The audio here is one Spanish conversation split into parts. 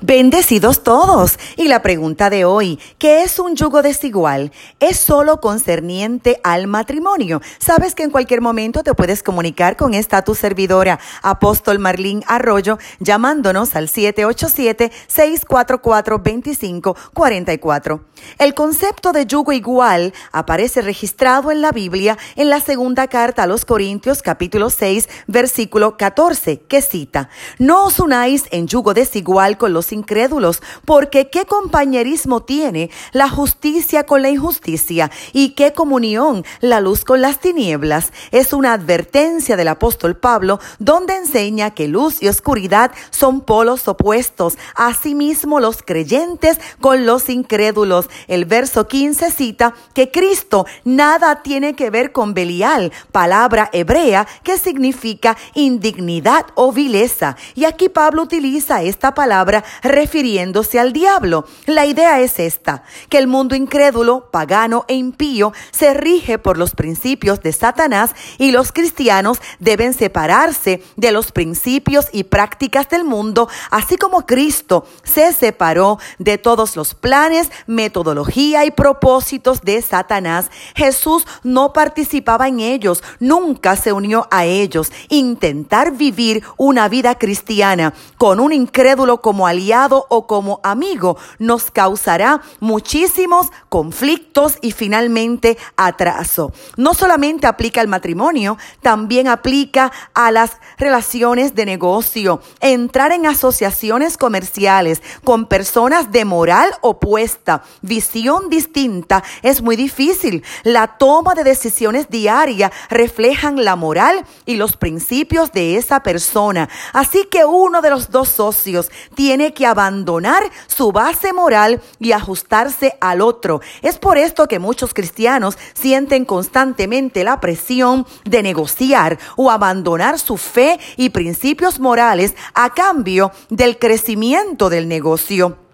Bendecidos todos. Y la pregunta de hoy, ¿qué es un yugo desigual? ¿Es solo concerniente al matrimonio? Sabes que en cualquier momento te puedes comunicar con esta tu servidora, Apóstol Marlín Arroyo, llamándonos al 787-644-2544. El concepto de yugo igual aparece registrado en la Biblia en la segunda carta a los Corintios capítulo 6 versículo 14 que cita, No os unáis en yugo desigual con los incrédulos, porque qué compañerismo tiene la justicia con la injusticia y qué comunión la luz con las tinieblas. Es una advertencia del apóstol Pablo donde enseña que luz y oscuridad son polos opuestos. Asimismo los creyentes con los incrédulos. El verso 15 cita que Cristo nada tiene que ver con Belial, palabra hebrea que significa indignidad o vileza. Y aquí Pablo utiliza esta palabra refiriéndose al diablo. La idea es esta, que el mundo incrédulo, pagano e impío se rige por los principios de Satanás y los cristianos deben separarse de los principios y prácticas del mundo, así como Cristo se separó de todos los planes, metodología y propósitos de Satanás. Jesús no participaba en ellos, nunca se unió a ellos. Intentar vivir una vida cristiana con un incrédulo como aliado o como amigo nos causará muchísimos conflictos y finalmente atraso. No solamente aplica al matrimonio, también aplica a las relaciones de negocio. Entrar en asociaciones comerciales con personas de moral opuesta, visión distinta, es muy difícil. La toma de decisiones diarias reflejan la moral y los principios de esa persona. Así que uno de los dos socios tiene que abandonar su base moral y ajustarse al otro. Es por esto que muchos cristianos sienten constantemente la presión de negociar o abandonar su fe y principios morales a cambio del crecimiento del negocio.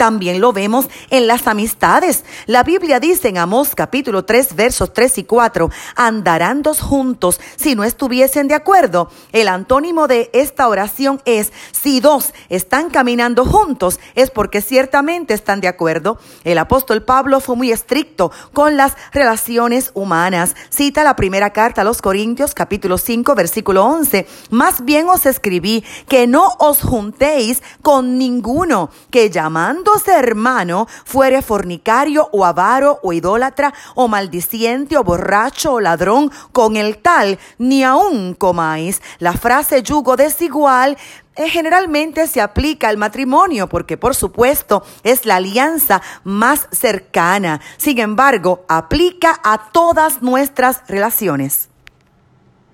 También lo vemos en las amistades. La Biblia dice en Amós capítulo 3 versos 3 y 4, andarán dos juntos si no estuviesen de acuerdo. El antónimo de esta oración es, si dos están caminando juntos es porque ciertamente están de acuerdo. El apóstol Pablo fue muy estricto con las relaciones humanas. Cita la primera carta a los Corintios capítulo 5 versículo 11. Más bien os escribí que no os juntéis con ninguno que llamando hermano fuere fornicario o avaro o idólatra o maldiciente o borracho o ladrón, con el tal ni aun comáis. La frase yugo desigual eh, generalmente se aplica al matrimonio porque por supuesto es la alianza más cercana. Sin embargo, aplica a todas nuestras relaciones.